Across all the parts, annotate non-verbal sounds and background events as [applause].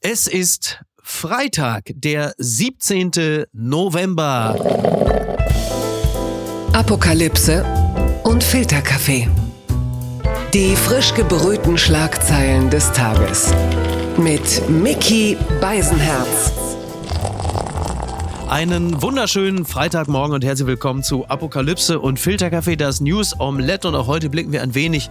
Es ist Freitag, der 17. November. Apokalypse und Filterkaffee. Die frisch gebrühten Schlagzeilen des Tages. Mit Mickey Beisenherz. Einen wunderschönen Freitagmorgen und herzlich willkommen zu Apokalypse und Filterkaffee, das News Omelette. Und auch heute blicken wir ein wenig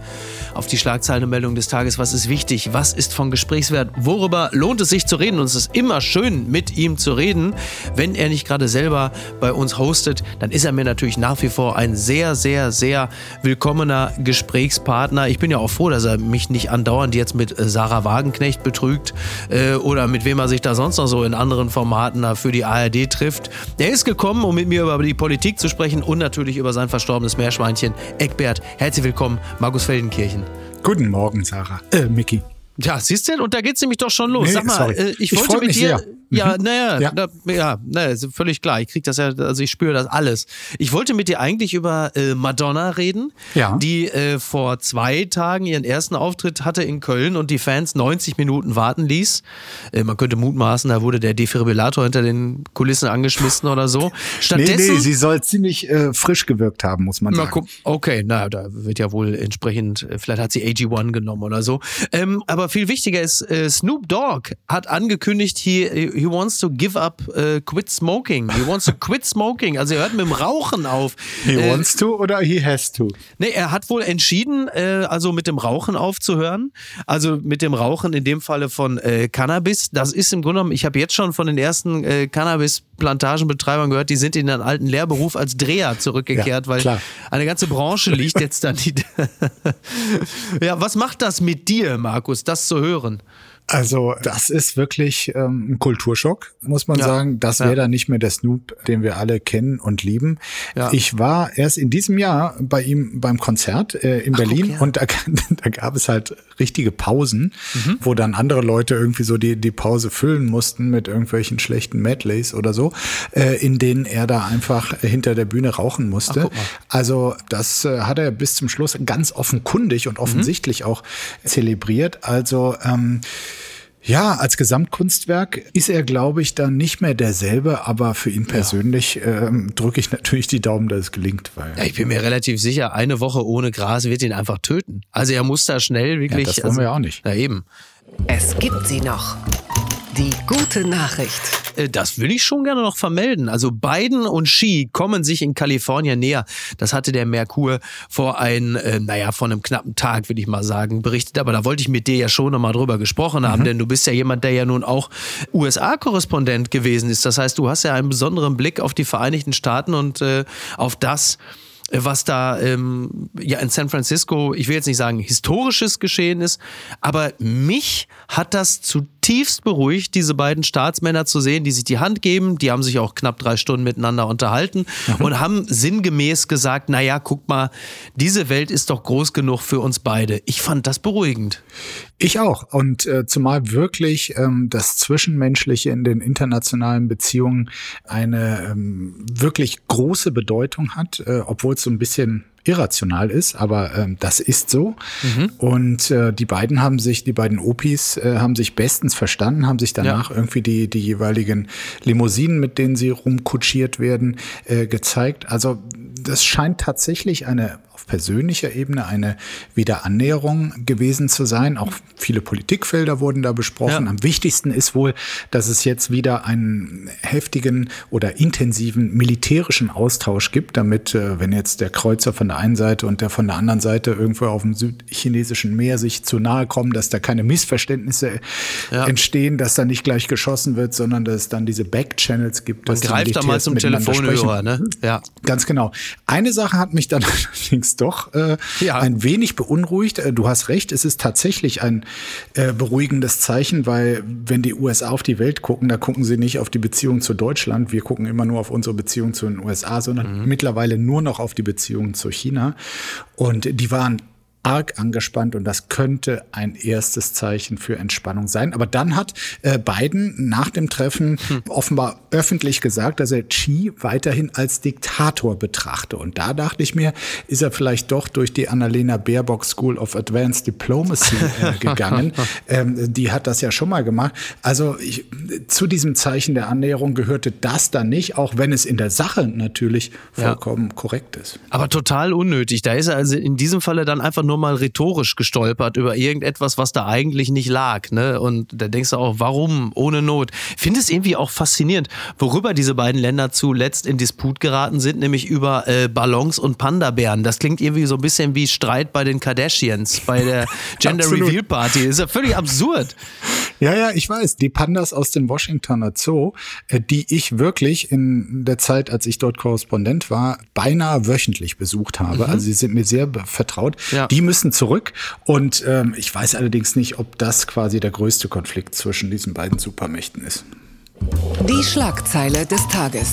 auf die Schlagzeilen und Meldungen des Tages. Was ist wichtig? Was ist von Gesprächswert? Worüber lohnt es sich zu reden? Und es ist immer schön, mit ihm zu reden. Wenn er nicht gerade selber bei uns hostet, dann ist er mir natürlich nach wie vor ein sehr, sehr, sehr willkommener Gesprächspartner. Ich bin ja auch froh, dass er mich nicht andauernd jetzt mit Sarah Wagenknecht betrügt äh, oder mit wem er sich da sonst noch so in anderen Formaten für die ARD trifft trifft. Er ist gekommen, um mit mir über die Politik zu sprechen und natürlich über sein verstorbenes Meerschweinchen Eckbert. Herzlich willkommen, Markus Feldenkirchen. Guten Morgen, Sarah. Äh, Mickey. Ja, siehst du, und da geht's nämlich doch schon los. Nee, Sag mal, äh, ich, ich wollte mit dir. Sehr. Ja, mhm. naja, ja, na, ja na, völlig klar. Ich krieg das ja, also ich spüre das alles. Ich wollte mit dir eigentlich über äh, Madonna reden, ja. die äh, vor zwei Tagen ihren ersten Auftritt hatte in Köln und die Fans 90 Minuten warten ließ. Äh, man könnte mutmaßen, da wurde der Defibrillator hinter den Kulissen angeschmissen oder so. [laughs] Stattdessen, nee, nee, sie soll ziemlich äh, frisch gewirkt haben, muss man sagen. Okay, na, da wird ja wohl entsprechend, äh, vielleicht hat sie AG1 genommen oder so. Ähm, aber viel wichtiger ist, äh, Snoop Dogg hat angekündigt, hier he wants to give up, uh, quit smoking. He wants to quit smoking. Also er hört mit dem Rauchen auf. He äh, wants to oder he has to? Nee, er hat wohl entschieden, äh, also mit dem Rauchen aufzuhören. Also mit dem Rauchen in dem Falle von äh, Cannabis. Das ist im Grunde genommen, ich habe jetzt schon von den ersten äh, Cannabis-Plantagenbetreibern gehört, die sind in einen alten Lehrberuf als Dreher zurückgekehrt, ja, weil klar. eine ganze Branche liegt jetzt. Die [laughs] ja, was macht das mit dir, Markus, das zu hören? Also das ist wirklich ähm, ein Kulturschock, muss man ja. sagen. Das wäre ja. dann nicht mehr der Snoop, den wir alle kennen und lieben. Ja. Ich war erst in diesem Jahr bei ihm beim Konzert äh, in Ach, Berlin okay. und da, [laughs] da, gab es halt richtige Pausen, mhm. wo dann andere Leute irgendwie so die, die Pause füllen mussten mit irgendwelchen schlechten Medleys oder so, äh, in denen er da einfach hinter der Bühne rauchen musste. Ach, also das äh, hat er bis zum Schluss ganz offenkundig und mhm. offensichtlich mhm. auch zelebriert. Also ähm, ja, als Gesamtkunstwerk ist er, glaube ich, dann nicht mehr derselbe, aber für ihn persönlich ja. ähm, drücke ich natürlich die Daumen, dass es gelingt. Weil, ja, ich bin mir relativ sicher, eine Woche ohne Gras wird ihn einfach töten. Also er muss da schnell wirklich. Ja, das wollen also, wir ja auch nicht. Na eben. Es gibt sie noch. Die gute Nachricht. Äh, das will ich schon gerne noch vermelden. Also Biden und Xi kommen sich in Kalifornien näher. Das hatte der Merkur vor ein, äh, naja, vor einem knappen Tag, würde ich mal sagen, berichtet. Aber da wollte ich mit dir ja schon nochmal drüber gesprochen haben, mhm. denn du bist ja jemand, der ja nun auch USA-Korrespondent gewesen ist. Das heißt, du hast ja einen besonderen Blick auf die Vereinigten Staaten und äh, auf das, was da ähm, ja in San Francisco, ich will jetzt nicht sagen historisches geschehen ist, aber mich hat das zutiefst beruhigt, diese beiden Staatsmänner zu sehen, die sich die Hand geben, die haben sich auch knapp drei Stunden miteinander unterhalten mhm. und haben sinngemäß gesagt, naja, guck mal, diese Welt ist doch groß genug für uns beide. Ich fand das beruhigend. Ich auch. Und äh, zumal wirklich ähm, das Zwischenmenschliche in den internationalen Beziehungen eine ähm, wirklich große Bedeutung hat, äh, obwohl es so ein bisschen irrational ist, aber ähm, das ist so. Mhm. Und äh, die beiden haben sich, die beiden Opis äh, haben sich bestens verstanden, haben sich danach ja. irgendwie die, die jeweiligen Limousinen, mit denen sie rumkutschiert werden, äh, gezeigt. Also das scheint tatsächlich eine persönlicher Ebene eine Wiederannäherung gewesen zu sein. Auch viele Politikfelder wurden da besprochen. Ja. Am wichtigsten ist wohl, dass es jetzt wieder einen heftigen oder intensiven militärischen Austausch gibt, damit, äh, wenn jetzt der Kreuzer von der einen Seite und der von der anderen Seite irgendwo auf dem südchinesischen Meer sich zu nahe kommen, dass da keine Missverständnisse ja. entstehen, dass da nicht gleich geschossen wird, sondern dass es dann diese Backchannels gibt. Man greift da mal zum Telefonhörer, ne? Ja. Ganz genau. Eine Sache hat mich dann [laughs] allerdings doch äh, ja. ein wenig beunruhigt. Äh, du hast recht, es ist tatsächlich ein äh, beruhigendes Zeichen, weil wenn die USA auf die Welt gucken, da gucken sie nicht auf die Beziehung zu Deutschland. Wir gucken immer nur auf unsere Beziehung zu den USA, sondern mhm. mittlerweile nur noch auf die Beziehung zu China. Und die waren arg angespannt und das könnte ein erstes Zeichen für Entspannung sein. Aber dann hat äh, Biden nach dem Treffen hm. offenbar öffentlich gesagt, dass er Xi weiterhin als Diktator betrachte. Und da dachte ich mir, ist er vielleicht doch durch die Annalena Baerbock School of Advanced Diplomacy äh, [laughs] gegangen. ähm, die hat das ja schon mal gemacht. Also ich, zu diesem Zeichen der Annäherung gehörte das dann nicht, auch wenn es in der Sache natürlich vollkommen ja. korrekt ist. Aber total unnötig. Da ist er also in diesem Falle dann einfach nur mal rhetorisch gestolpert über irgendetwas, was da eigentlich nicht lag. Ne? Und da denkst du auch, warum ohne Not? Finde es irgendwie auch faszinierend, worüber diese beiden Länder zuletzt in Disput geraten sind, nämlich über äh, Ballons und Panda-Bären. Das klingt irgendwie so ein bisschen wie Streit bei den Kardashians, bei der [laughs] Gender Reveal Party. Ist ja völlig absurd. Ja, ja, ich weiß. Die Pandas aus dem Washingtoner Zoo, äh, die ich wirklich in der Zeit, als ich dort Korrespondent war, beinahe wöchentlich besucht habe. Mhm. Also sie sind mir sehr vertraut. Ja. Die müssen zurück. Und ähm, ich weiß allerdings nicht, ob das quasi der größte Konflikt zwischen diesen beiden Supermächten ist. Die Schlagzeile des Tages.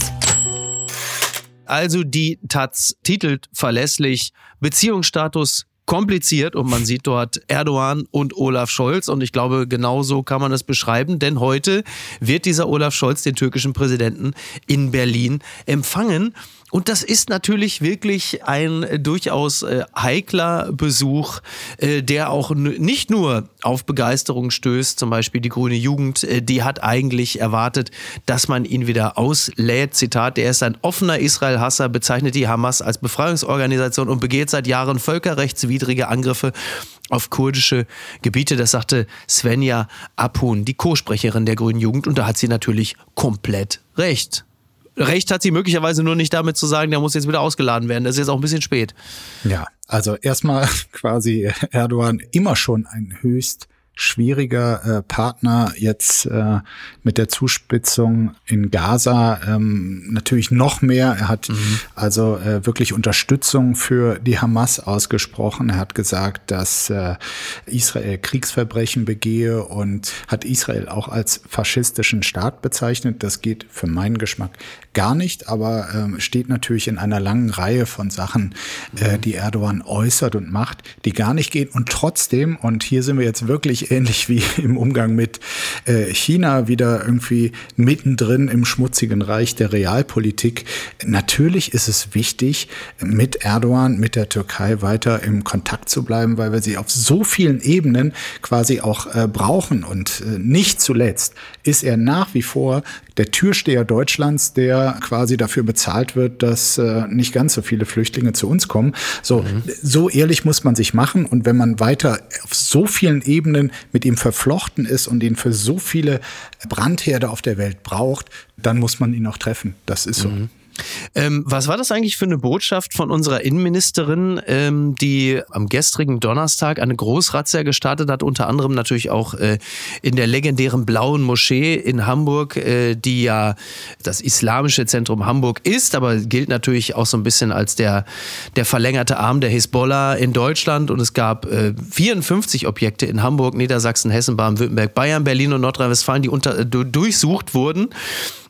Also die Taz titelt verlässlich Beziehungsstatus kompliziert und man sieht dort Erdogan und Olaf Scholz. Und ich glaube, genauso kann man es beschreiben, denn heute wird dieser Olaf Scholz den türkischen Präsidenten in Berlin empfangen und das ist natürlich wirklich ein äh, durchaus äh, heikler Besuch, äh, der auch nicht nur auf Begeisterung stößt. Zum Beispiel die Grüne Jugend, äh, die hat eigentlich erwartet, dass man ihn wieder auslädt. Zitat, der ist ein offener Israel-Hasser, bezeichnet die Hamas als Befreiungsorganisation und begeht seit Jahren völkerrechtswidrige Angriffe auf kurdische Gebiete. Das sagte Svenja Apun, die Co-Sprecherin der Grünen Jugend. Und da hat sie natürlich komplett recht. Recht hat sie möglicherweise nur nicht damit zu sagen, der muss jetzt wieder ausgeladen werden. Das ist jetzt auch ein bisschen spät. Ja, also erstmal [laughs] quasi Erdogan immer schon ein höchst schwieriger äh, Partner jetzt äh, mit der Zuspitzung in Gaza ähm, natürlich noch mehr. Er hat mhm. also äh, wirklich Unterstützung für die Hamas ausgesprochen. Er hat gesagt, dass äh, Israel Kriegsverbrechen begehe und hat Israel auch als faschistischen Staat bezeichnet. Das geht für meinen Geschmack gar nicht, aber ähm, steht natürlich in einer langen Reihe von Sachen, äh, die Erdogan äußert und macht, die gar nicht gehen. Und trotzdem, und hier sind wir jetzt wirklich ähnlich wie [laughs] im Umgang mit äh, China wieder irgendwie mittendrin im schmutzigen Reich der Realpolitik. Natürlich ist es wichtig, mit Erdogan, mit der Türkei weiter im Kontakt zu bleiben, weil wir sie auf so vielen Ebenen quasi auch äh, brauchen. Und äh, nicht zuletzt ist er nach wie vor der Türsteher Deutschlands, der quasi dafür bezahlt wird, dass äh, nicht ganz so viele Flüchtlinge zu uns kommen. So, mhm. so ehrlich muss man sich machen. Und wenn man weiter auf so vielen Ebenen mit ihm verflochten ist und ihn für so viele Brandherde auf der Welt braucht, dann muss man ihn auch treffen. Das ist so. Mhm. Ähm, was war das eigentlich für eine Botschaft von unserer Innenministerin, ähm, die am gestrigen Donnerstag eine Großrazzia gestartet hat, unter anderem natürlich auch äh, in der legendären Blauen Moschee in Hamburg, äh, die ja das islamische Zentrum Hamburg ist, aber gilt natürlich auch so ein bisschen als der, der verlängerte Arm der Hisbollah in Deutschland. Und es gab äh, 54 Objekte in Hamburg, Niedersachsen, Hessen, Baden-Württemberg, Bayern, Berlin und Nordrhein-Westfalen, die unter, äh, durchsucht wurden.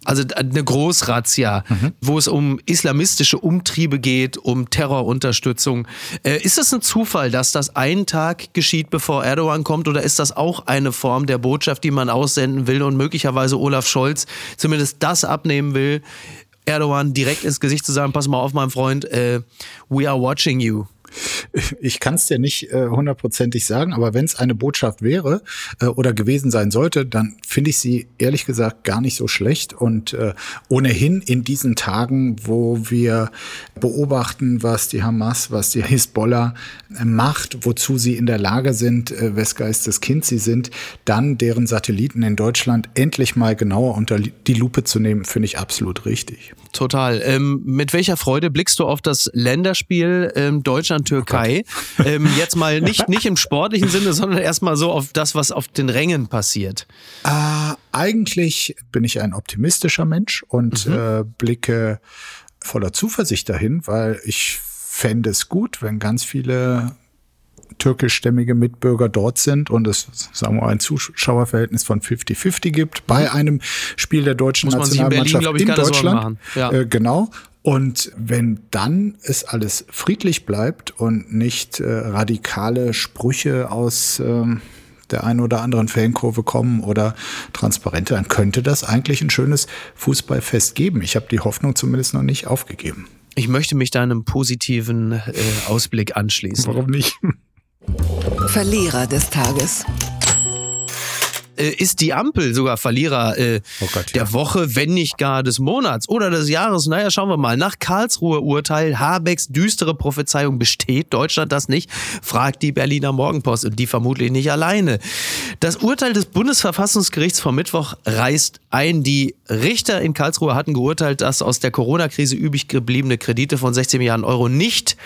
Also eine Großrazzia, mhm. wo es um islamistische Umtriebe geht, um Terrorunterstützung. Äh, ist es ein Zufall, dass das einen Tag geschieht, bevor Erdogan kommt, oder ist das auch eine Form der Botschaft, die man aussenden will und möglicherweise Olaf Scholz zumindest das abnehmen will, Erdogan direkt ins Gesicht zu sagen, pass mal auf, mein Freund, äh, we are watching you. Ich kann es dir nicht äh, hundertprozentig sagen, aber wenn es eine Botschaft wäre äh, oder gewesen sein sollte, dann finde ich sie ehrlich gesagt gar nicht so schlecht. Und äh, ohnehin in diesen Tagen, wo wir beobachten, was die Hamas, was die Hisbollah äh, macht, wozu sie in der Lage sind, äh, wes Geistes Kind sie sind, dann deren Satelliten in Deutschland endlich mal genauer unter die Lupe zu nehmen, finde ich absolut richtig. Total. Ähm, mit welcher Freude blickst du auf das Länderspiel ähm, Deutschland-Türkei? Oh ähm, jetzt mal nicht, nicht im sportlichen Sinne, sondern erstmal so auf das, was auf den Rängen passiert. Äh, eigentlich bin ich ein optimistischer Mensch und mhm. äh, blicke voller Zuversicht dahin, weil ich fände es gut, wenn ganz viele türkischstämmige Mitbürger dort sind und es, sagen wir mal, ein Zuschauerverhältnis von 50-50 gibt bei einem Spiel der deutschen Muss Nationalmannschaft in, Berlin, in Deutschland. Ja. Äh, genau. Und wenn dann es alles friedlich bleibt und nicht äh, radikale Sprüche aus ähm, der einen oder anderen Fankurve kommen oder Transparente, dann könnte das eigentlich ein schönes Fußballfest geben. Ich habe die Hoffnung zumindest noch nicht aufgegeben. Ich möchte mich deinem positiven äh, Ausblick anschließen. Warum nicht? Verlierer des Tages äh, ist die Ampel sogar Verlierer äh, oh Gott, ja. der Woche, wenn nicht gar des Monats oder des Jahres. Naja, schauen wir mal. Nach Karlsruher Urteil, Habecks düstere Prophezeiung, besteht Deutschland das nicht? Fragt die Berliner Morgenpost und die vermutlich nicht alleine. Das Urteil des Bundesverfassungsgerichts vom Mittwoch reißt ein. Die Richter in Karlsruhe hatten geurteilt, dass aus der Corona-Krise übrig gebliebene Kredite von 16 Milliarden Euro nicht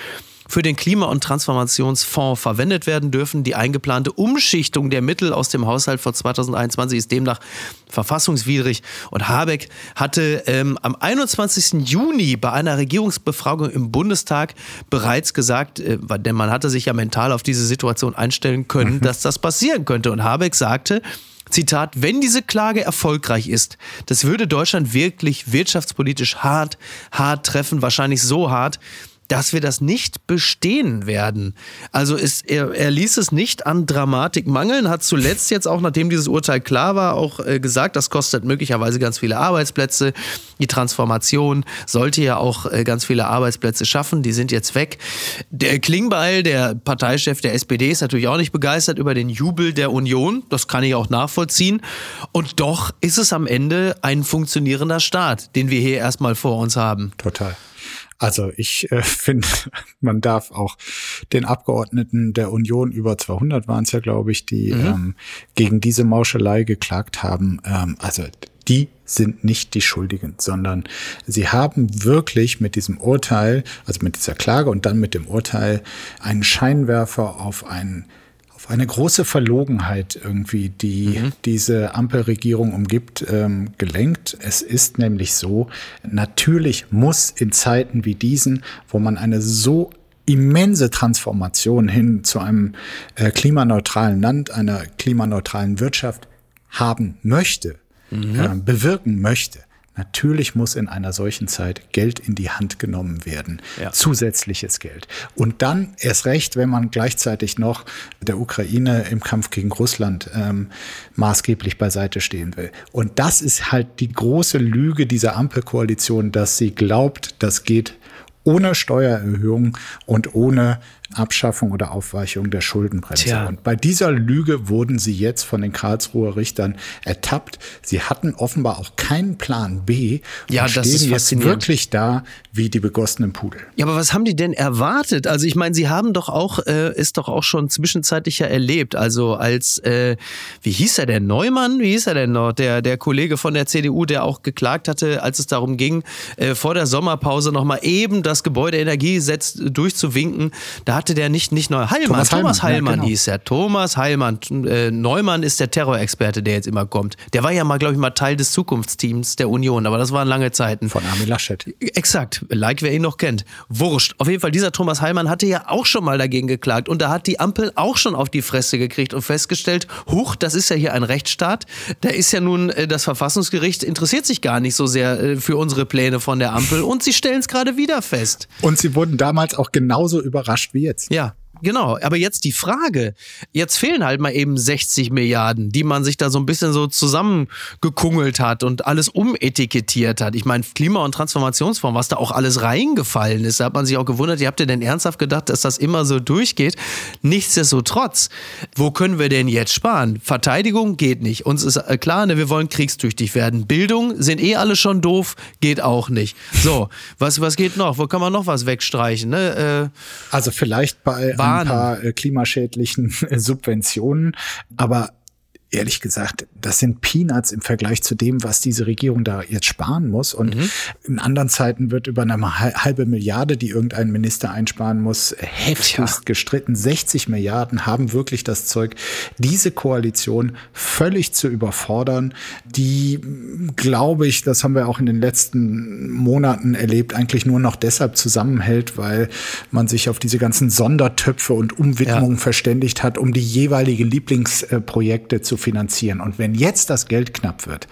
für den Klima- und Transformationsfonds verwendet werden dürfen. Die eingeplante Umschichtung der Mittel aus dem Haushalt von 2021 ist demnach verfassungswidrig. Und Habeck hatte ähm, am 21. Juni bei einer Regierungsbefragung im Bundestag bereits gesagt, äh, denn man hatte sich ja mental auf diese Situation einstellen können, mhm. dass das passieren könnte. Und Habeck sagte, Zitat, wenn diese Klage erfolgreich ist, das würde Deutschland wirklich wirtschaftspolitisch hart, hart treffen, wahrscheinlich so hart, dass wir das nicht bestehen werden. Also ist, er, er ließ es nicht an Dramatik mangeln, hat zuletzt jetzt auch, nachdem dieses Urteil klar war, auch äh, gesagt, das kostet möglicherweise ganz viele Arbeitsplätze. Die Transformation sollte ja auch äh, ganz viele Arbeitsplätze schaffen, die sind jetzt weg. Der Klingbeil, der Parteichef der SPD, ist natürlich auch nicht begeistert über den Jubel der Union, das kann ich auch nachvollziehen. Und doch ist es am Ende ein funktionierender Staat, den wir hier erstmal vor uns haben. Total. Also ich äh, [laughs] finde, man darf auch den Abgeordneten der Union, über 200 waren es ja, glaube ich, die mhm. ähm, gegen diese Mauschelei geklagt haben. Ähm, also die sind nicht die Schuldigen, sondern sie haben wirklich mit diesem Urteil, also mit dieser Klage und dann mit dem Urteil einen Scheinwerfer auf einen eine große Verlogenheit irgendwie, die mhm. diese Ampelregierung umgibt, ähm, gelenkt. Es ist nämlich so, natürlich muss in Zeiten wie diesen, wo man eine so immense Transformation hin zu einem äh, klimaneutralen Land, einer klimaneutralen Wirtschaft haben möchte, mhm. äh, bewirken möchte, Natürlich muss in einer solchen Zeit Geld in die Hand genommen werden, ja. zusätzliches Geld. Und dann erst recht, wenn man gleichzeitig noch der Ukraine im Kampf gegen Russland ähm, maßgeblich beiseite stehen will. Und das ist halt die große Lüge dieser Ampelkoalition, dass sie glaubt, das geht ohne Steuererhöhung und ohne Abschaffung oder Aufweichung der Schuldenbremse. Tja. Und bei dieser Lüge wurden sie jetzt von den Karlsruher Richtern ertappt. Sie hatten offenbar auch keinen Plan B und ja, das stehen ist jetzt wirklich da wie die begossenen Pudel. Ja, aber was haben die denn erwartet? Also ich meine, sie haben doch auch, äh, ist doch auch schon zwischenzeitlich ja erlebt. Also als, äh, wie hieß er denn, Neumann? Wie hieß er denn noch? Der, der Kollege von der CDU, der auch geklagt hatte, als es darum ging, äh, vor der Sommerpause nochmal eben das Gebäudeenergiegesetz durchzuwinken. Da hatte der nicht, nicht neu. Heilmann, Thomas, Thomas Heilmann, Heilmann ja, genau. hieß er. Thomas Heilmann. Äh, Neumann ist der Terrorexperte, der jetzt immer kommt. Der war ja mal, glaube ich, mal Teil des Zukunftsteams der Union, aber das waren lange Zeiten. Von Armin Laschet. Exakt, like wer ihn noch kennt. Wurscht. Auf jeden Fall, dieser Thomas Heilmann hatte ja auch schon mal dagegen geklagt und da hat die Ampel auch schon auf die Fresse gekriegt und festgestellt, huch, das ist ja hier ein Rechtsstaat. Da ist ja nun äh, das Verfassungsgericht interessiert sich gar nicht so sehr äh, für unsere Pläne von der Ampel und sie stellen es gerade wieder fest. Und sie wurden damals auch genauso überrascht wie jetzt. Ja, Genau, aber jetzt die Frage, jetzt fehlen halt mal eben 60 Milliarden, die man sich da so ein bisschen so zusammengekungelt hat und alles umetikettiert hat. Ich meine, Klima- und Transformationsfonds, was da auch alles reingefallen ist, da hat man sich auch gewundert, ihr habt ihr denn ernsthaft gedacht, dass das immer so durchgeht? Nichtsdestotrotz, wo können wir denn jetzt sparen? Verteidigung geht nicht. Uns ist äh, klar, ne, wir wollen kriegstüchtig werden. Bildung sind eh alle schon doof, geht auch nicht. So, was, was geht noch? Wo kann man noch was wegstreichen? Ne? Äh, also vielleicht bei ein paar äh, klimaschädlichen äh, Subventionen. Aber ehrlich gesagt, das sind Peanuts im Vergleich zu dem, was diese Regierung da jetzt sparen muss. Und mhm. in anderen Zeiten wird über eine halbe Milliarde, die irgendein Minister einsparen muss, heftigst Tja. gestritten. 60 Milliarden haben wirklich das Zeug, diese Koalition völlig zu überfordern, die, glaube ich, das haben wir auch in den letzten Monaten erlebt, eigentlich nur noch deshalb zusammenhält, weil man sich auf diese ganzen Sondertöpfe und Umwidmungen ja. verständigt hat, um die jeweilige Lieblingsprojekte zu finanzieren. Und wenn jetzt das Geld knapp wird,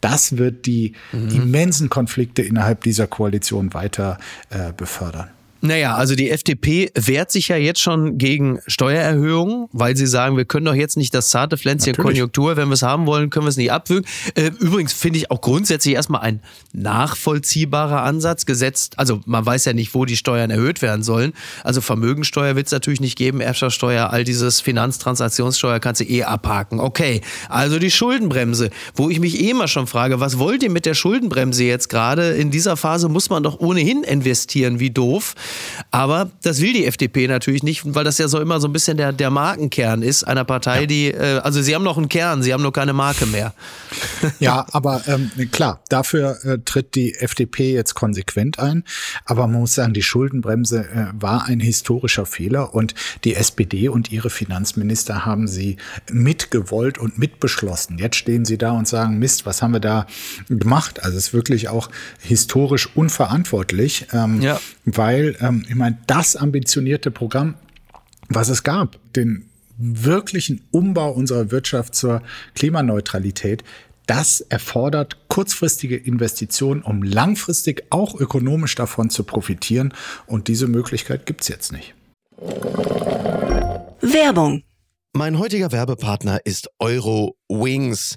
das wird die mhm. immensen Konflikte innerhalb dieser Koalition weiter äh, befördern. Naja, also die FDP wehrt sich ja jetzt schon gegen Steuererhöhungen, weil sie sagen, wir können doch jetzt nicht das zarte Pflänzchen Natürlich. Konjunktur, wenn wir es haben wollen, können wir es nicht abwürgen. Äh, übrigens finde ich auch grundsätzlich erstmal ein nachvollziehbarer Ansatz gesetzt. Also man weiß ja nicht, wo die Steuern erhöht werden sollen. Also Vermögensteuer wird es natürlich nicht geben, Erbschaftssteuer, all dieses Finanztransaktionssteuer kannst du eh abhaken. Okay, also die Schuldenbremse, wo ich mich eh immer schon frage, was wollt ihr mit der Schuldenbremse jetzt gerade? In dieser Phase muss man doch ohnehin investieren, wie doof. Aber das will die FDP natürlich nicht, weil das ja so immer so ein bisschen der, der Markenkern ist einer Partei, ja. die, äh, also sie haben noch einen Kern, sie haben nur keine Marke mehr. [laughs] Ja, aber ähm, klar, dafür äh, tritt die FDP jetzt konsequent ein. Aber man muss sagen, die Schuldenbremse äh, war ein historischer Fehler und die SPD und ihre Finanzminister haben sie mitgewollt und mitbeschlossen. Jetzt stehen sie da und sagen, Mist, was haben wir da gemacht? Also es ist wirklich auch historisch unverantwortlich, ähm, ja. Weil ähm, ich meine, das ambitionierte Programm, was es gab, den wirklichen Umbau unserer Wirtschaft zur Klimaneutralität, das erfordert kurzfristige Investitionen, um langfristig auch ökonomisch davon zu profitieren. Und diese Möglichkeit gibt es jetzt nicht. Werbung. Mein heutiger Werbepartner ist Eurowings.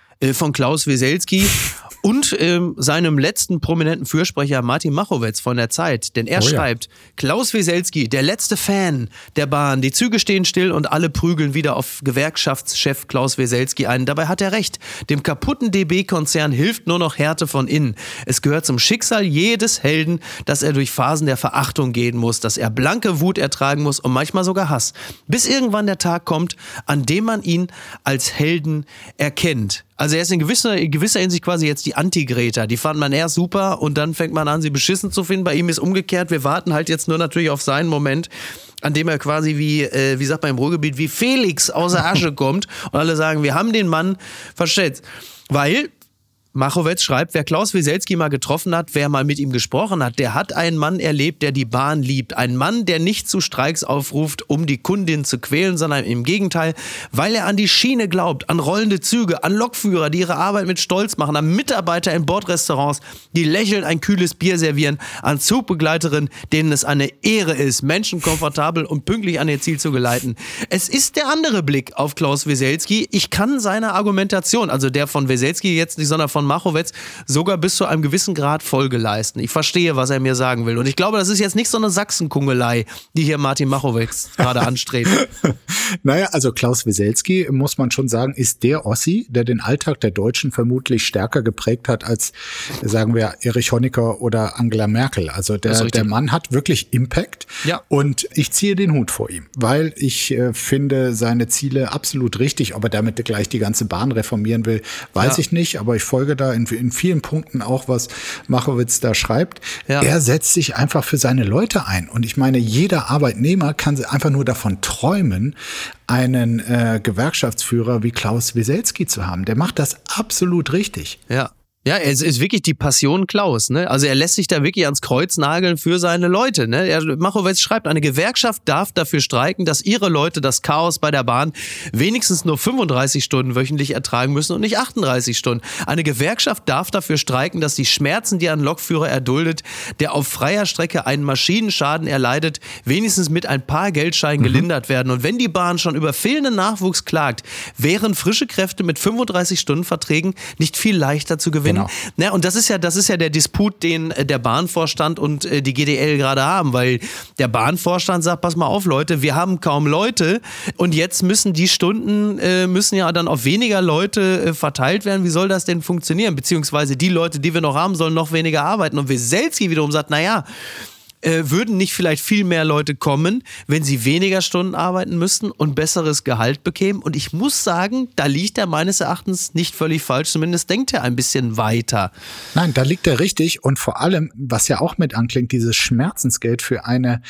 von Klaus Wieselski und ähm, seinem letzten prominenten Fürsprecher Martin Machowetz von der Zeit. Denn er oh, schreibt, ja. Klaus Wieselski, der letzte Fan der Bahn. Die Züge stehen still und alle prügeln wieder auf Gewerkschaftschef Klaus Wieselski ein. Dabei hat er recht. Dem kaputten DB-Konzern hilft nur noch Härte von innen. Es gehört zum Schicksal jedes Helden, dass er durch Phasen der Verachtung gehen muss, dass er blanke Wut ertragen muss und manchmal sogar Hass. Bis irgendwann der Tag kommt, an dem man ihn als Helden erkennt. Also er ist in gewisser, in gewisser Hinsicht quasi jetzt die Anti-Greta. Die fand man erst super und dann fängt man an, sie beschissen zu finden. Bei ihm ist umgekehrt. Wir warten halt jetzt nur natürlich auf seinen Moment, an dem er quasi wie, äh, wie sagt man im Ruhrgebiet, wie Felix aus der Asche [laughs] kommt und alle sagen, wir haben den Mann verstellt. Weil Machowetz schreibt, wer Klaus Wieselski mal getroffen hat, wer mal mit ihm gesprochen hat, der hat einen Mann erlebt, der die Bahn liebt. Ein Mann, der nicht zu Streiks aufruft, um die Kundin zu quälen, sondern im Gegenteil, weil er an die Schiene glaubt, an rollende Züge, an Lokführer, die ihre Arbeit mit Stolz machen, an Mitarbeiter in Bordrestaurants, die lächelnd ein kühles Bier servieren, an Zugbegleiterinnen, denen es eine Ehre ist, Menschen komfortabel und pünktlich an ihr Ziel zu geleiten. Es ist der andere Blick auf Klaus Wieselski. Ich kann seine Argumentation, also der von Wieselski jetzt nicht, sondern von von Machowetz sogar bis zu einem gewissen Grad Folge leisten. Ich verstehe, was er mir sagen will. Und ich glaube, das ist jetzt nicht so eine Sachsenkungelei, die hier Martin Machowetz [laughs] gerade anstrebt. [laughs] naja, also Klaus Wieselski, muss man schon sagen, ist der Ossi, der den Alltag der Deutschen vermutlich stärker geprägt hat als, sagen wir, Erich Honecker oder Angela Merkel. Also der, der Mann hat wirklich Impact. Ja. Und ich ziehe den Hut vor ihm, weil ich äh, finde seine Ziele absolut richtig. Ob er damit gleich die ganze Bahn reformieren will, weiß ja. ich nicht. Aber ich folge da in, in vielen Punkten auch, was Machowitz da schreibt. Ja. Er setzt sich einfach für seine Leute ein. Und ich meine, jeder Arbeitnehmer kann einfach nur davon träumen, einen äh, Gewerkschaftsführer wie Klaus Wieselski zu haben. Der macht das absolut richtig. Ja. Ja, es ist wirklich die Passion Klaus, ne? Also er lässt sich da wirklich ans Kreuz nageln für seine Leute, ne? Er, Machowetz schreibt, eine Gewerkschaft darf dafür streiken, dass ihre Leute das Chaos bei der Bahn wenigstens nur 35 Stunden wöchentlich ertragen müssen und nicht 38 Stunden. Eine Gewerkschaft darf dafür streiken, dass die Schmerzen, die ein Lokführer erduldet, der auf freier Strecke einen Maschinenschaden erleidet, wenigstens mit ein paar Geldscheinen mhm. gelindert werden. Und wenn die Bahn schon über fehlenden Nachwuchs klagt, wären frische Kräfte mit 35 Stunden Verträgen nicht viel leichter zu gewinnen Genau. Na, und das ist ja, das ist ja der Disput, den äh, der Bahnvorstand und äh, die GDL gerade haben, weil der Bahnvorstand sagt, pass mal auf, Leute, wir haben kaum Leute und jetzt müssen die Stunden äh, müssen ja dann auf weniger Leute äh, verteilt werden. Wie soll das denn funktionieren? Beziehungsweise die Leute, die wir noch haben, sollen noch weniger arbeiten. Und Weselski wiederum sagt, naja, äh, würden nicht vielleicht viel mehr Leute kommen, wenn sie weniger Stunden arbeiten müssten und besseres Gehalt bekämen? Und ich muss sagen, da liegt er meines Erachtens nicht völlig falsch. Zumindest denkt er ein bisschen weiter. Nein, da liegt er richtig. Und vor allem, was ja auch mit anklingt, dieses Schmerzensgeld für eine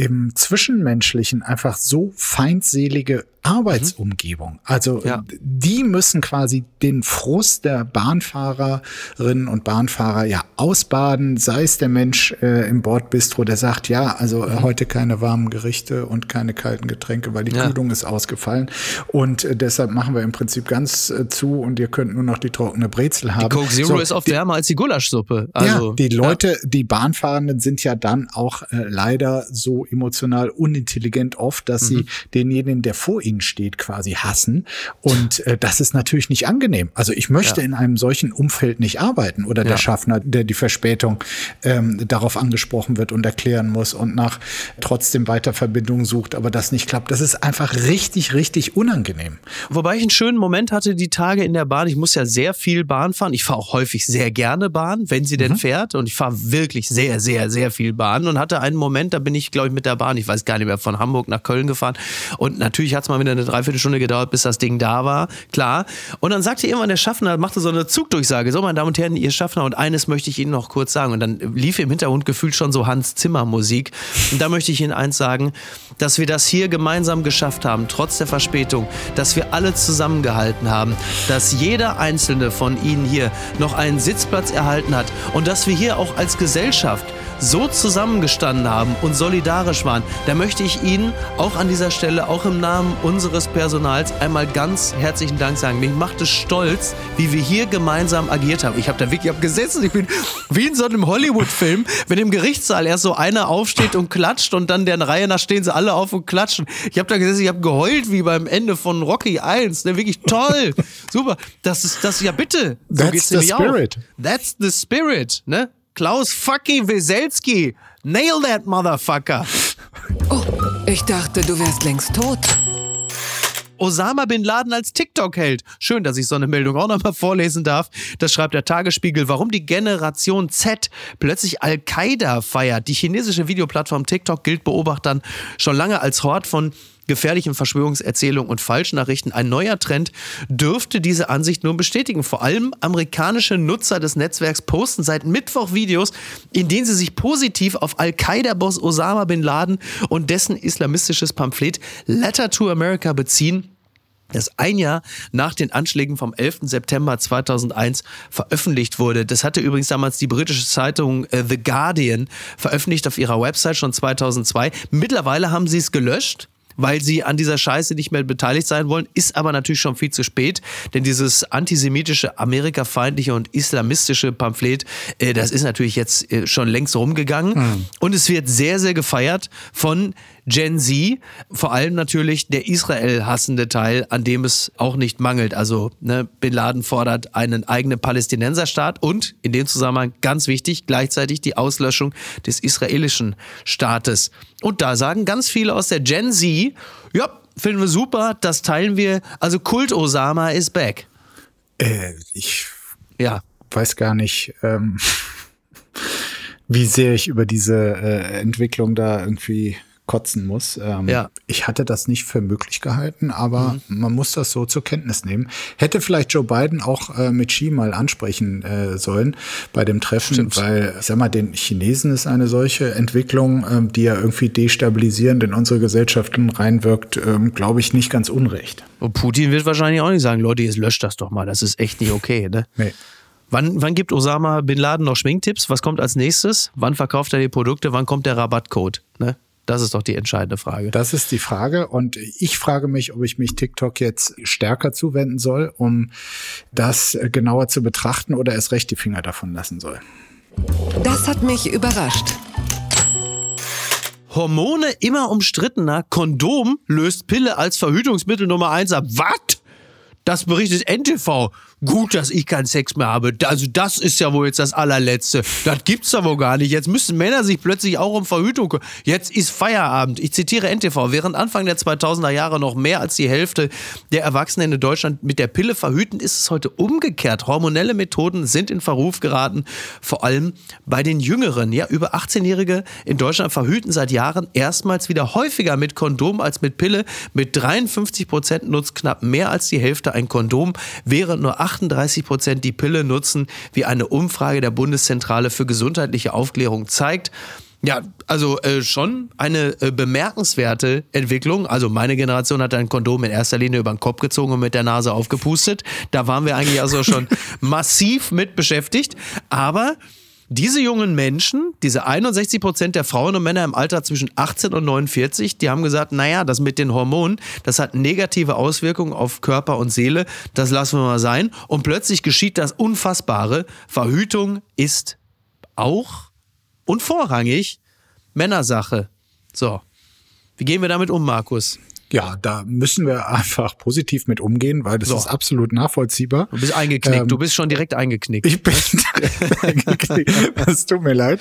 im Zwischenmenschlichen einfach so feindselige Arbeitsumgebung. Also ja. die müssen quasi den Frust der Bahnfahrerinnen und Bahnfahrer ja ausbaden, sei es der Mensch äh, im Bordbistro, der sagt, ja, also äh, heute keine warmen Gerichte und keine kalten Getränke, weil die ja. Kühlung ist ausgefallen. Und äh, deshalb machen wir im Prinzip ganz äh, zu und ihr könnt nur noch die trockene Brezel haben. Die Coke Zero so, ist oft wärmer als die Gulaschsuppe. Also, ja, die Leute, ja. die Bahnfahrenden sind ja dann auch äh, leider so emotional unintelligent oft, dass mhm. sie denjenigen, der vor ihnen steht, quasi hassen. Und äh, das ist natürlich nicht angenehm. Also ich möchte ja. in einem solchen Umfeld nicht arbeiten oder der ja. Schaffner, der die Verspätung ähm, darauf angesprochen wird und erklären muss und nach trotzdem Weiterverbindungen sucht, aber das nicht klappt. Das ist einfach richtig, richtig unangenehm. Wobei ich einen schönen Moment hatte die Tage in der Bahn. Ich muss ja sehr viel Bahn fahren. Ich fahre auch häufig sehr gerne Bahn, wenn sie denn mhm. fährt. Und ich fahre wirklich sehr, sehr, sehr viel Bahn und hatte einen Moment, da bin ich, glaube ich, mit der Bahn, ich weiß gar nicht mehr, von Hamburg nach Köln gefahren. Und natürlich hat es mal wieder eine Dreiviertelstunde gedauert, bis das Ding da war, klar. Und dann sagte irgendwann der Schaffner, machte so eine Zugdurchsage, so meine Damen und Herren, ihr Schaffner, und eines möchte ich Ihnen noch kurz sagen. Und dann lief im Hintergrund gefühlt schon so Hans Zimmer Musik. Und da möchte ich Ihnen eins sagen, dass wir das hier gemeinsam geschafft haben, trotz der Verspätung, dass wir alle zusammengehalten haben, dass jeder einzelne von Ihnen hier noch einen Sitzplatz erhalten hat und dass wir hier auch als Gesellschaft so zusammengestanden haben und solidarisch waren, da möchte ich Ihnen auch an dieser Stelle, auch im Namen unseres Personals, einmal ganz herzlichen Dank sagen. Mich macht es stolz, wie wir hier gemeinsam agiert haben. Ich habe da wirklich hab gesessen, ich bin wie in so einem Hollywood-Film, wenn im Gerichtssaal erst so einer aufsteht und klatscht und dann deren Reihe nach stehen sie alle auf und klatschen. Ich habe da gesessen, ich habe geheult wie beim Ende von Rocky 1. Ne, wirklich toll. [laughs] Super. Das ist das, ja bitte. So That's the spirit. Auch. That's the spirit. Ne? Klaus fucking Weselski. Nail that motherfucker. Oh, ich dachte, du wärst längst tot. Osama bin Laden als TikTok-Held. Schön, dass ich so eine Meldung auch nochmal vorlesen darf. Das schreibt der Tagesspiegel, warum die Generation Z plötzlich Al-Qaida feiert. Die chinesische Videoplattform TikTok gilt Beobachtern schon lange als Hort von gefährlichen Verschwörungserzählungen und Falschnachrichten. Ein neuer Trend dürfte diese Ansicht nur bestätigen. Vor allem amerikanische Nutzer des Netzwerks posten seit Mittwoch Videos, in denen sie sich positiv auf Al-Qaida-Boss Osama bin Laden und dessen islamistisches Pamphlet Letter to America beziehen das ein Jahr nach den Anschlägen vom 11. September 2001 veröffentlicht wurde. Das hatte übrigens damals die britische Zeitung äh, The Guardian veröffentlicht auf ihrer Website schon 2002. Mittlerweile haben sie es gelöscht weil sie an dieser Scheiße nicht mehr beteiligt sein wollen, ist aber natürlich schon viel zu spät, denn dieses antisemitische, amerikafeindliche und islamistische Pamphlet, äh, das ist natürlich jetzt äh, schon längst rumgegangen mhm. und es wird sehr, sehr gefeiert von Gen Z, vor allem natürlich der Israel hassende Teil, an dem es auch nicht mangelt. Also ne, Bin Laden fordert einen eigenen Palästinenserstaat und in dem Zusammenhang ganz wichtig gleichzeitig die Auslöschung des israelischen Staates. Und da sagen ganz viele aus der Gen Z, ja, finden wir super, das teilen wir. Also Kult Osama ist back. Äh, ich Ja. weiß gar nicht, ähm, [laughs] wie sehr ich über diese äh, Entwicklung da irgendwie kotzen muss. Ähm, Ja. Ich hatte das nicht für möglich gehalten, aber man muss das so zur Kenntnis nehmen. Hätte vielleicht Joe Biden auch äh, mit Xi mal ansprechen äh, sollen bei dem Treffen, weil ich sag mal, den Chinesen ist eine solche Entwicklung, ähm, die ja irgendwie destabilisierend in unsere Gesellschaften reinwirkt, ähm, glaube ich, nicht ganz unrecht. Und Putin wird wahrscheinlich auch nicht sagen, Leute, jetzt löscht das doch mal. Das ist echt nicht okay, ne? Nee. Wann, wann gibt Osama Bin Laden noch Schminktipps? Was kommt als nächstes? Wann verkauft er die Produkte? Wann kommt der Rabattcode? Ne? Das ist doch die entscheidende Frage. Das ist die Frage. Und ich frage mich, ob ich mich TikTok jetzt stärker zuwenden soll, um das äh, genauer zu betrachten oder erst recht die Finger davon lassen soll. Das hat mich überrascht. Hormone immer umstrittener. Kondom löst Pille als Verhütungsmittel Nummer eins ab. Was? Das berichtet NTV. Gut, dass ich keinen Sex mehr habe. Also das ist ja wohl jetzt das allerletzte. Das gibt's doch wohl gar nicht. Jetzt müssen Männer sich plötzlich auch um Verhütung kümmern. Jetzt ist Feierabend. Ich zitiere NTV. Während Anfang der 2000er Jahre noch mehr als die Hälfte der Erwachsenen in Deutschland mit der Pille verhüten, ist es heute umgekehrt. Hormonelle Methoden sind in Verruf geraten, vor allem bei den Jüngeren. Ja, über 18-Jährige in Deutschland verhüten seit Jahren erstmals wieder häufiger mit Kondom als mit Pille. Mit 53 Prozent nutzt knapp mehr als die Hälfte ein Kondom, während nur 38 Prozent die Pille nutzen, wie eine Umfrage der Bundeszentrale für gesundheitliche Aufklärung zeigt. Ja, also äh, schon eine äh, bemerkenswerte Entwicklung. Also meine Generation hat ein Kondom in erster Linie über den Kopf gezogen und mit der Nase aufgepustet. Da waren wir eigentlich also schon [laughs] massiv mit beschäftigt. Aber diese jungen Menschen, diese 61 Prozent der Frauen und Männer im Alter zwischen 18 und 49, die haben gesagt, naja, das mit den Hormonen, das hat negative Auswirkungen auf Körper und Seele, das lassen wir mal sein. Und plötzlich geschieht das Unfassbare. Verhütung ist auch und vorrangig Männersache. So. Wie gehen wir damit um, Markus? Ja, da müssen wir einfach positiv mit umgehen, weil das So. ist absolut nachvollziehbar. Du bist eingeknickt, Ähm, du bist schon direkt eingeknickt. Ich bin [laughs] Es tut mir leid.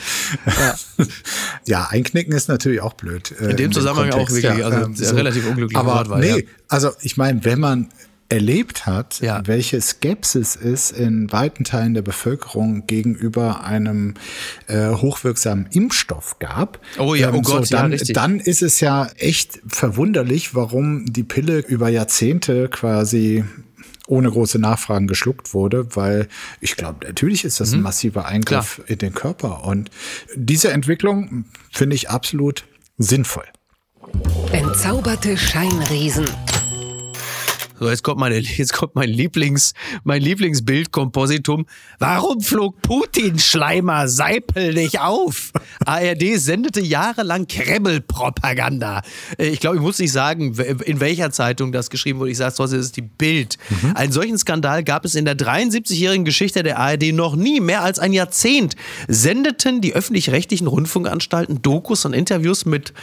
Ja. einknicken ist natürlich auch blöd. äh, In dem Zusammenhang auch wirklich, also ähm, sehr relativ unglückliche Aber Wortwahl, nee, ja. also ich meine, wenn man erlebt hat, Ja. welche Skepsis es in weiten Teilen der Bevölkerung gegenüber einem äh, hochwirksamen Impfstoff gab. ähm, Oh ja, oh Gott, ja, dann, richtig. dann ist es ja echt verwunderlich, warum die Pille über Jahrzehnte quasi ohne große Nachfragen geschluckt wurde, weil ich glaube, natürlich ist das ein massiver Eingriff in den Körper. Und diese Entwicklung finde ich absolut sinnvoll. Entzauberte Scheinriesen. So, jetzt kommt meine, jetzt kommt mein Lieblings, mein Lieblingsbildkompositum. Warum flog Putin Schleimer Seipel nicht auf? ARD sendete jahrelang Kreml-Propaganda. Äh, Ich glaube, ich muss nicht sagen, in welcher Zeitung das geschrieben wurde. Ich sage trotzdem, es ist die Bild. Einen solchen Skandal gab es in der 73-jährigen Geschichte der ARD noch nie. Mehr als ein Jahrzehnt sendeten die öffentlich-rechtlichen Rundfunkanstalten Dokus und Interviews mit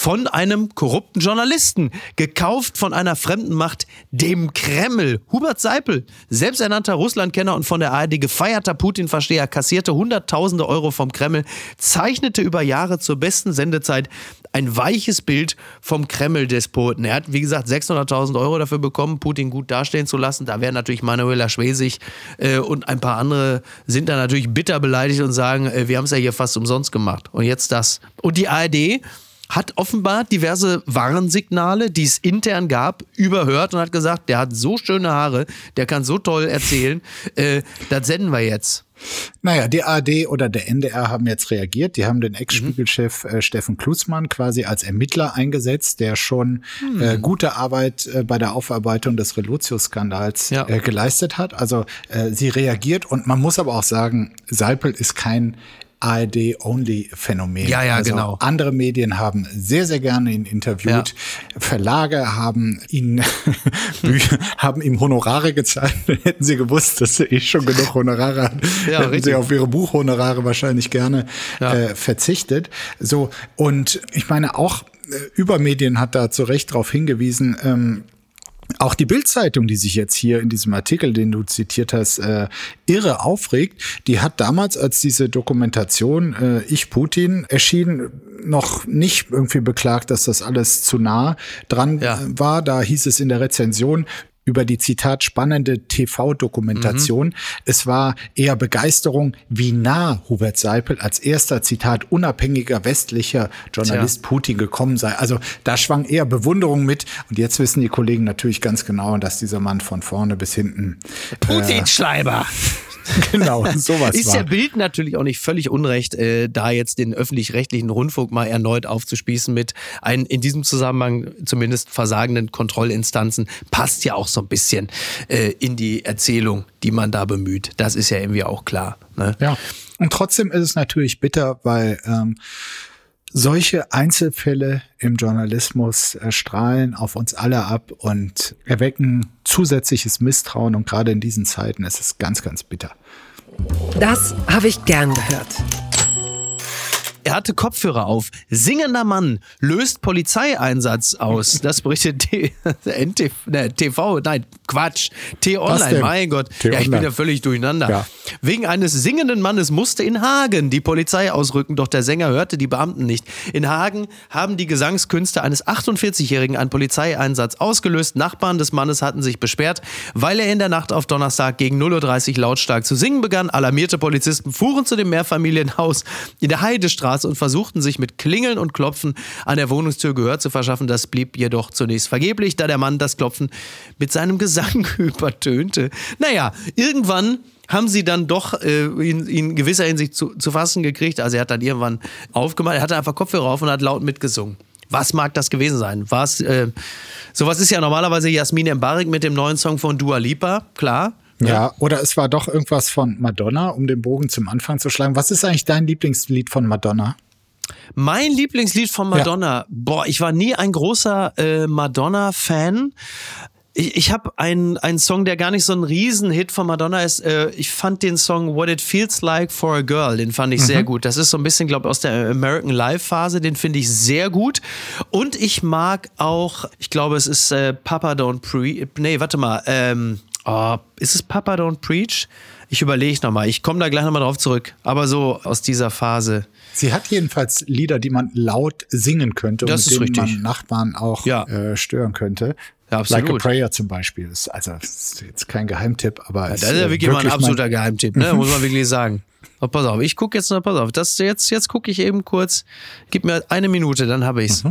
von einem korrupten Journalisten, gekauft von einer fremden Macht, dem Kreml. Hubert Seipel, selbsternannter Russlandkenner und von der ARD gefeierter Putin-Versteher, kassierte Hunderttausende Euro vom Kreml, zeichnete über Jahre zur besten Sendezeit ein weiches Bild vom Kreml-Despoten. Er hat, wie gesagt, 600.000 Euro dafür bekommen, Putin gut dastehen zu lassen. Da wäre natürlich Manuela Schwesig äh, und ein paar andere sind da natürlich bitter beleidigt und sagen, äh, wir haben es ja hier fast umsonst gemacht. Und jetzt das. Und die ARD hat offenbar diverse Warnsignale, die es intern gab, überhört und hat gesagt, der hat so schöne Haare, der kann so toll erzählen, [laughs] äh, das senden wir jetzt. Naja, die ARD oder der NDR haben jetzt reagiert. Die haben den Ex-Spiegelchef äh, Steffen Klusmann quasi als Ermittler eingesetzt, der schon äh, gute Arbeit äh, bei der Aufarbeitung des Relotius-Skandals Ja. äh, geleistet hat. Also äh, sie reagiert und man muss aber auch sagen, Seipel ist kein ARD-Only-Phänomen. Ja, ja, also genau. Andere Medien haben sehr, sehr gerne ihn interviewt. Verlage haben ihn, [laughs] Bücher, haben ihm Honorare gezahlt. [laughs] Hätten sie gewusst, dass er eh schon genug Honorare hat, Ja, hätten richtig. sie auf ihre Buchhonorare wahrscheinlich gerne Ja. äh, verzichtet. So, und ich meine auch, Übermedien hat da zu Recht darauf hingewiesen, ähm, auch die Bildzeitung, die sich jetzt hier in diesem Artikel, den du zitiert hast, äh, irre aufregt, die hat damals, als diese Dokumentation äh, Ich Putin erschien, noch nicht irgendwie beklagt, dass das alles zu nah dran Ja. war. Da hieß es in der Rezension, über die Zitat spannende TV-Dokumentation. Mhm. Es war eher Begeisterung, wie nah Hubert Seipel als erster Zitat unabhängiger westlicher Journalist Putin gekommen sei. Also da schwang eher Bewunderung mit. Und jetzt wissen die Kollegen natürlich ganz genau, dass dieser Mann von vorne bis hinten Putin-Schleiber. [laughs] genau sowas Ist war. der Bild natürlich auch nicht völlig unrecht, äh, da jetzt den öffentlich-rechtlichen Rundfunk mal erneut aufzuspießen mit einen in diesem Zusammenhang zumindest versagenden Kontrollinstanzen. Passt ja auch so ein bisschen äh, in die Erzählung, die man da bemüht. Das ist ja irgendwie auch klar. Ne? Ja. Und trotzdem ist es natürlich bitter, weil ähm, solche Einzelfälle im Journalismus äh, strahlen auf uns alle ab und erwecken zusätzliches Misstrauen. Und gerade in diesen Zeiten ist es ganz, ganz bitter. Das habe ich gern gehört. Er hatte Kopfhörer auf. Singender Mann löst Polizeieinsatz aus. Das berichtet [laughs] T NTV, ne, TV, nein, Quatsch. T-Online, mein Gott. Ja, ich bin ja völlig durcheinander. Ja. Wegen eines singenden Mannes musste in Hagen die Polizei ausrücken, doch der Sänger hörte die Beamten nicht. In Hagen haben die Gesangskünste eines 48-Jährigen einen Polizeieinsatz ausgelöst. Nachbarn des Mannes hatten sich beschwert, weil er in der Nacht auf Donnerstag gegen 0.30 Uhr lautstark zu singen begann. Alarmierte Polizisten fuhren zu dem Mehrfamilienhaus in der Heidestraße und versuchten sich mit Klingeln und Klopfen an der Wohnungstür Gehör zu verschaffen. Das blieb jedoch zunächst vergeblich, da der Mann das Klopfen mit seinem Gesang [laughs] übertönte. Naja, irgendwann haben sie dann doch äh, ihn, ihn in gewisser Hinsicht zu, zu fassen gekriegt. Also er hat dann irgendwann aufgemacht, er hatte einfach Kopfhörer auf und hat laut mitgesungen. Was mag das gewesen sein? Was, äh, sowas ist ja normalerweise Jasmin Embarek mit dem neuen Song von Dua Lipa, klar. Ja. oder es war doch irgendwas von Madonna, um den Bogen zum Anfang zu schlagen. Was ist eigentlich dein Lieblingslied von Madonna? Mein Lieblingslied von Madonna. Boah, ich war nie ein großer äh, Madonna-Fan. Ich, ich habe einen einen Song, der gar nicht so ein Riesenhit von Madonna ist. Äh, ich fand den Song What It Feels Like for a Girl, den fand ich sehr gut. Das ist so ein bisschen, glaube ich, aus der American Life Phase. Den finde ich sehr gut. Und ich mag auch, ich glaube, es ist äh, Papa Don't Preach. Nee, warte mal. Ähm, oh, ist es Papa Don't Preach? Ich überlege nochmal. Ich komme da gleich nochmal drauf zurück. Aber so aus dieser Phase. Sie hat jedenfalls Lieder, die man laut singen könnte Das und mit denen richtig. man Nachbarn auch Ja. äh, stören könnte. Ja, absolut. Like a Prayer zum Beispiel. Ist, also das ist jetzt kein Geheimtipp, aber Ja, ist, das ist ja äh, wirklich mal ein absoluter Geheimtipp, ne? muss man wirklich sagen. Oh, pass auf, ich gucke jetzt noch, pass auf, das jetzt, jetzt gucke ich eben kurz, gib mir eine Minute, dann habe ich's.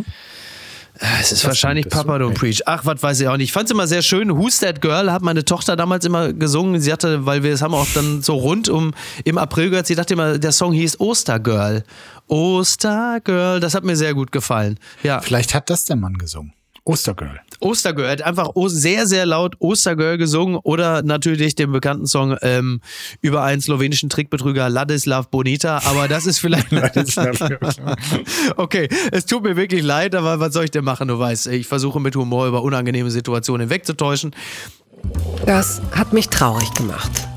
Es ist wahrscheinlich ist Papa Don't. Preach. Ach, was weiß ich auch nicht. Ich fand es immer sehr schön. Who's That Girl hat meine Tochter damals immer gesungen. Sie hatte, weil wir es haben auch dann so rund um im April gehört, sie dachte immer, der Song hieß Ostergirl. Ostergirl, das hat mir sehr gut gefallen. Ja. Vielleicht hat das der Mann gesungen. Ostergirl. Ostergirl, er hat einfach sehr, sehr laut Ostergirl gesungen oder natürlich den bekannten Song ähm, über einen slowenischen Trickbetrüger Ladislav Bonita, aber das ist vielleicht. [laughs] [laughs] okay, es tut mir wirklich leid, aber was soll ich denn machen? Du weißt, ich versuche mit Humor über unangenehme Situationen hinwegzutäuschen. Das hat mich traurig gemacht.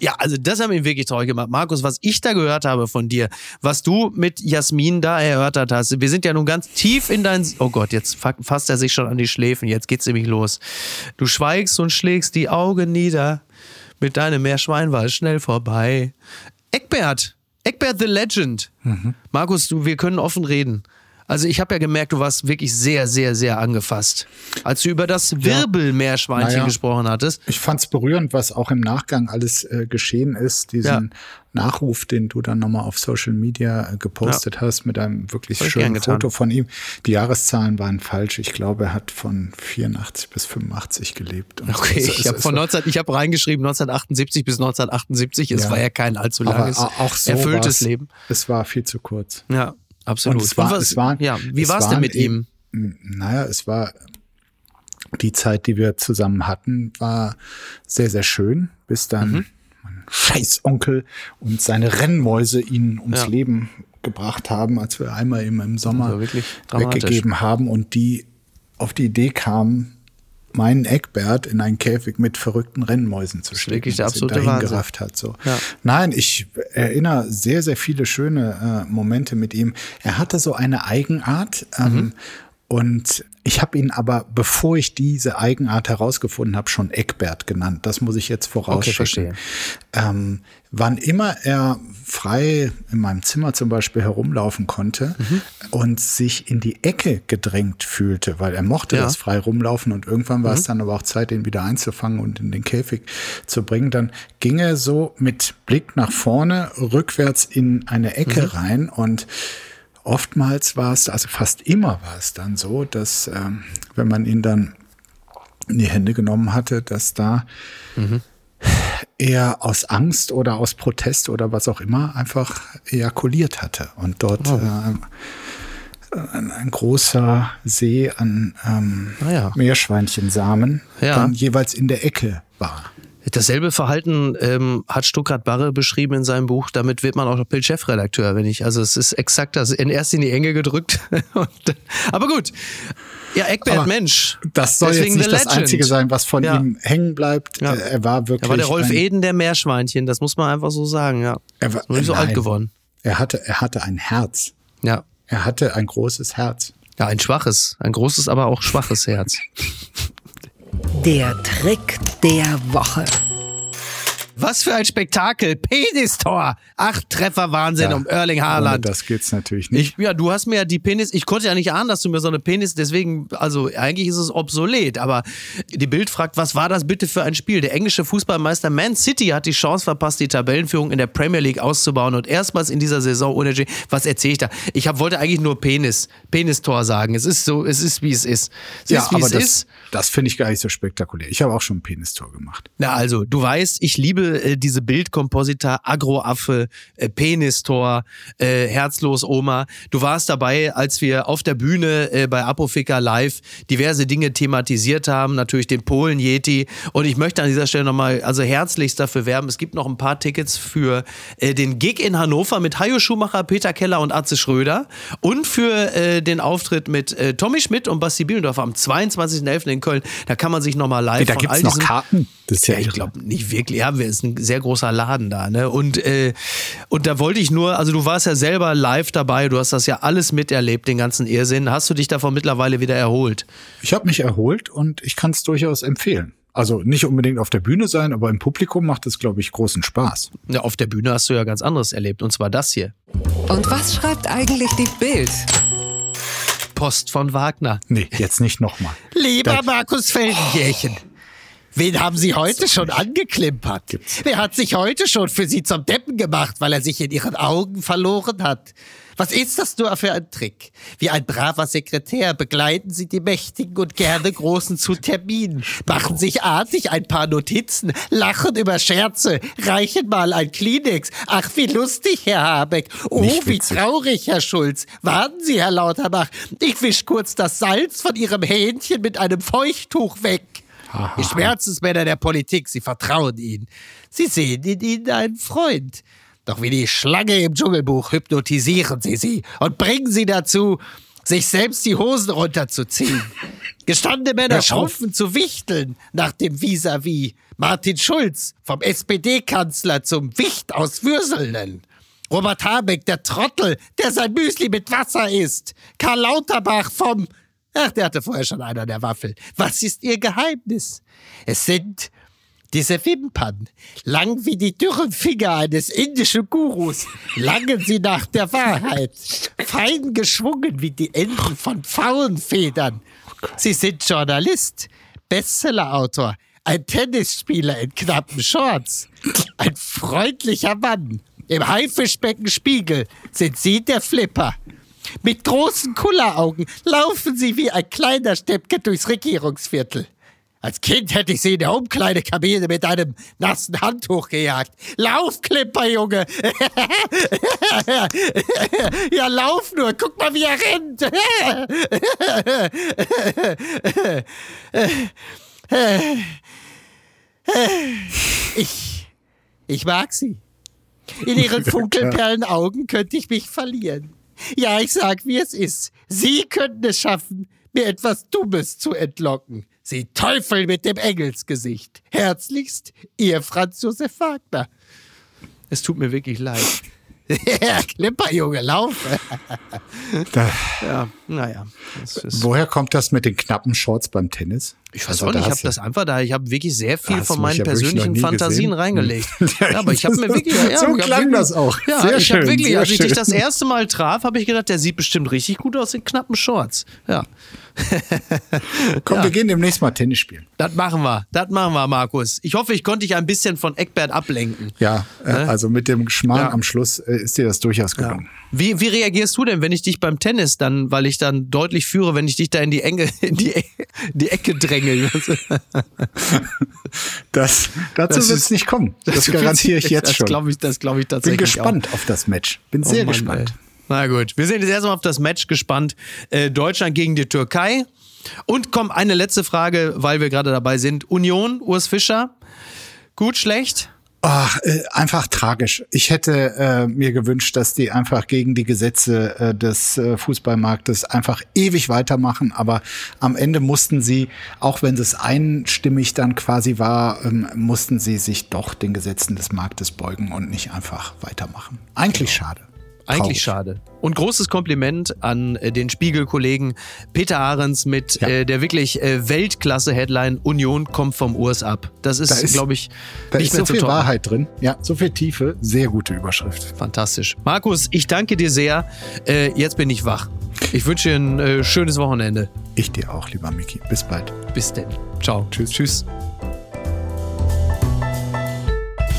Ja, also das hat mich wirklich traurig gemacht. Markus, was ich da gehört habe von dir, was du mit Jasmin da erörtert hast, wir sind ja nun ganz tief in dein... Oh Gott, jetzt fa- fasst er sich schon an die Schläfen, jetzt geht's nämlich los. Du schweigst und schlägst die Augen nieder, mit deinem Meerschwein war es schnell vorbei. Eckbert, Eckbert the Legend. Markus, du, wir können offen reden. Also ich habe ja gemerkt, du warst wirklich sehr, sehr, sehr angefasst. Als du über das Wirbelmeerschweinchen Naja. gesprochen hattest. Ich fand es berührend, was auch im Nachgang alles äh, geschehen ist. Diesen Ja. Nachruf, den du dann nochmal auf Social Media äh, gepostet hast, mit einem wirklich ich gern schönen. Foto von ihm. Die Jahreszahlen waren falsch. Ich glaube, er hat von 84 bis 85 gelebt. Okay, so. ich Es- habe von war- 19, ich habe reingeschrieben 1978 bis 1978. Es Ja. war ja kein allzu langes, au- auch so erfülltes. Leben. Es war viel zu kurz. Ja, absolut. Und es war, was, es waren, ja, wie war es denn mit ihm? eben- Naja, es war die Zeit, die wir zusammen hatten, war sehr, sehr schön, bis dann Mhm. mein Scheißonkel und seine Rennmäuse ihn ums Ja. Leben gebracht haben, als wir einmal im, im Sommer weggegeben haben und die auf die Idee kamen, meinen Eckbert in einen Käfig mit verrückten Rennmäusen zu stecken. wirklich der ihn absolute dahin Wahnsinn. gerafft hat. So. Ja. Nein, ich erinnere sehr, sehr viele schöne äh, Momente mit ihm. Er hatte so eine Eigenart ähm, Mhm. und ich habe ihn aber, bevor ich diese Eigenart herausgefunden habe, schon Eckbert genannt. Das muss ich jetzt vorausschicken. verstehe. ähm, wann immer er frei in meinem Zimmer zum Beispiel herumlaufen konnte Mhm. und sich in die Ecke gedrängt fühlte, weil er mochte Ja. das frei rumlaufen und irgendwann war es Mhm. dann aber auch Zeit, ihn wieder einzufangen und in den Käfig zu bringen, dann ging er so mit Blick nach vorne rückwärts in eine Ecke Mhm. rein und oftmals war es, also fast immer war es dann so, dass ähm, wenn man ihn dann in die Hände genommen hatte, dass da er aus Angst oder aus Protest oder was auch immer einfach ejakuliert hatte und dort äh, ein, ein großer See an ähm, Ah ja. Meerschweinchensamen Ja. dann jeweils in der Ecke war. Dasselbe Verhalten ähm, hat Stuttgart Barre beschrieben in seinem Buch. Damit wird man auch noch Bild-Chefredakteur, wenn ich. Also es ist exakt das. In erst in die Enge gedrückt. [laughs] Und, aber gut. Ja, Eckbert, Aber Mensch. Das soll Deswegen jetzt nicht das. Einzige sein, was von Ja. ihm hängen bleibt. Ja. Er war wirklich. Er war der Rolf ein, Eden der Meerschweinchen. Das muss man einfach so sagen, ja. Er war nicht so alt geworden. Er hatte, er hatte ein Herz. Ja. Er hatte ein großes Herz. Ja, ein schwaches. Ein großes, aber auch schwaches Herz. [laughs] Der Trick der Woche. Was für ein Spektakel. Penistor. Acht Treffer Wahnsinn Ja, um Erling Haaland. das geht's natürlich nicht. Ich, ja, du hast mir ja die Penis, ich konnte ja nicht ahnen, dass du mir so eine Penis, deswegen, also eigentlich ist es obsolet, aber die Bild fragt, was war das bitte für ein Spiel? Der englische Fußballmeister Man City hat die Chance verpasst, die Tabellenführung in der Premier League auszubauen und erstmals in dieser Saison ohne G. Was erzähle ich da? Ich hab, wollte eigentlich nur Penis, Penistor sagen. Es ist so, es ist wie es ist. Es ja, ist wie aber es das, ist. Das finde ich gar nicht so spektakulär. Ich habe auch schon ein Penistor gemacht. Na also, du weißt, ich liebe äh, diese Bildkomposita, Agroaffe, äh, Penistor, äh, Herzlos Oma. Du warst dabei, als wir auf der Bühne äh, bei Apofika Live diverse Dinge thematisiert haben, natürlich den Polen Yeti. Und ich möchte an dieser Stelle nochmal also herzlichst dafür werben. Es gibt noch ein paar Tickets für äh, den Gig in Hannover mit Hajo Schumacher, Peter Keller und Atze Schröder und für äh, den Auftritt mit äh, Tommy Schmidt und Basti Bielendorfer am 22.11. in Köln. Da kann man sich nochmal live da von gibt's all noch diesen- Karten. Das ist ja, ja, ich glaube nicht wirklich. Ja, wir ist ein sehr großer Laden da, ne? Und äh, und da wollte ich nur, also du warst ja selber live dabei, du hast das ja alles miterlebt, den ganzen Irrsinn. Hast du dich davon mittlerweile wieder erholt? Ich habe mich erholt und ich kann es durchaus empfehlen. Also nicht unbedingt auf der Bühne sein, aber im Publikum macht es, glaube ich, großen Spaß. Ja, auf der Bühne hast du ja ganz anderes erlebt, und zwar das hier. Und was schreibt eigentlich die Bild? Post von Wagner. Nee, jetzt nicht nochmal. Lieber Markus Feldenkirchen, wen haben Sie heute schon angeklimpert? Wer hat sich heute schon für Sie zum Deppen gemacht, weil er sich in Ihren Augen verloren hat? Was ist das nur für ein Trick? Wie ein braver Sekretär begleiten Sie die Mächtigen und gerne Großen zu Terminen, machen sich artig ein paar Notizen, lachen über Scherze, reichen mal ein Kleenex. Ach, wie lustig, Herr Habeck. Oh, wie traurig, Herr Schulz. Warten Sie, Herr Lauterbach. Ich wisch kurz das Salz von Ihrem Hähnchen mit einem Feuchttuch weg. Die Schmerzensmänner der Politik, sie vertrauen ihnen. Sie sehen in ihnen einen Freund. Doch wie die Schlange im Dschungelbuch hypnotisieren sie sie und bringen sie dazu, sich selbst die Hosen runterzuziehen. [laughs] Gestandene Männer schrumpfen zu wichteln nach dem Vis-à-vis. Martin Schulz vom SPD-Kanzler zum Wicht aus Würseln. Robert Habeck, der Trottel, der sein Müsli mit Wasser isst. Karl Lauterbach vom... Ach, der hatte vorher schon einer der Waffel. Was ist ihr Geheimnis? Es sind diese Wimpern, lang wie die dürren Finger eines indischen Gurus, langen sie nach der Wahrheit, fein geschwungen wie die Enden von Pfauenfedern. Sie sind Journalist, Bestsellerautor, ein Tennisspieler in knappen Shorts, ein freundlicher Mann. Im Haifischbecken Spiegel sind Sie der Flipper. Mit großen Kulleraugen laufen Sie wie ein kleiner Steppke durchs Regierungsviertel. Als Kind hätte ich sie in der Umkleidekabine mit einem nassen Handtuch gejagt. Lauf, Klipper, Junge! [laughs] ja, lauf nur! Guck mal, wie er rennt! [laughs] ich, ich mag sie. In ihren [laughs] funkelperlen Augen könnte ich mich verlieren. Ja, ich sag, wie es ist. Sie könnten es schaffen, mir etwas Dummes zu entlocken. Sie Teufel mit dem Engelsgesicht. Herzlichst, Ihr Franz Josef Wagner. Es tut mir wirklich leid. [laughs] ja, Klimper, Junge, lauf. Da, Ja, naja. Woher kommt das mit den knappen Shorts beim Tennis? Ich weiß Also auch nicht, ich habe das einfach da, ich habe wirklich sehr viel von meinen ja persönlichen Fantasien gesehen. reingelegt. Ja, [laughs] ja, aber ich habe mir wirklich. Ja, so klang wirklich, das auch. Ja, Sehr ich habe wirklich, als ich dich das erste Mal traf, habe ich gedacht, der sieht bestimmt richtig gut aus in knappen Shorts. Ja. [laughs] Komm, Ja. wir gehen demnächst mal Tennis spielen. Das machen wir, das machen wir, Markus. Ich hoffe, ich konnte dich ein bisschen von Eckbert ablenken. Ja, äh, also mit dem Schmarrn Ja. am Schluss äh, ist dir das durchaus gelungen. Wie, wie reagierst du denn, wenn ich dich beim Tennis dann, weil ich dann deutlich führe, wenn ich dich da in die Enge, [laughs] in die, E- die Ecke dränge? [laughs] Das, dazu Das wird ist- es nicht kommen. Das, garantiere ich jetzt das schon. Glaub ich, das glaube ich Bin tatsächlich. gespannt auf das Match. Bin Auch. sehr Oh Mann, gespannt. ey. Na gut, wir sind jetzt erstmal auf das Match gespannt. Äh, Deutschland gegen die Türkei. Und komm, eine letzte Frage, weil wir gerade dabei sind. Union, Urs Fischer. Gut, schlecht? Ach, äh, einfach tragisch. Ich hätte äh, mir gewünscht, dass die einfach gegen die Gesetze äh, des äh, Fußballmarktes einfach ewig weitermachen. Aber am Ende mussten sie, auch wenn es einstimmig dann quasi war, ähm, mussten sie sich doch den Gesetzen des Marktes beugen und nicht einfach weitermachen. Eigentlich schade. Eigentlich Traurig. schade. Und großes Kompliment an äh, den Spiegel-Kollegen Peter Ahrens mit Ja. äh, der wirklich äh, Weltklasse-Headline Union kommt vom Urs ab. Das ist, Da ist- glaube ich, Da nicht ist mehr so viel toppen. Wahrheit drin. Ja, so viel Tiefe. Sehr gute Überschrift. Fantastisch. Markus, ich danke dir sehr. Äh, jetzt bin ich wach. Ich wünsche dir ein schönes Wochenende. Ich dir auch, lieber Miki. Bis bald. Bis denn. Ciao. Tschüss. Tschüss.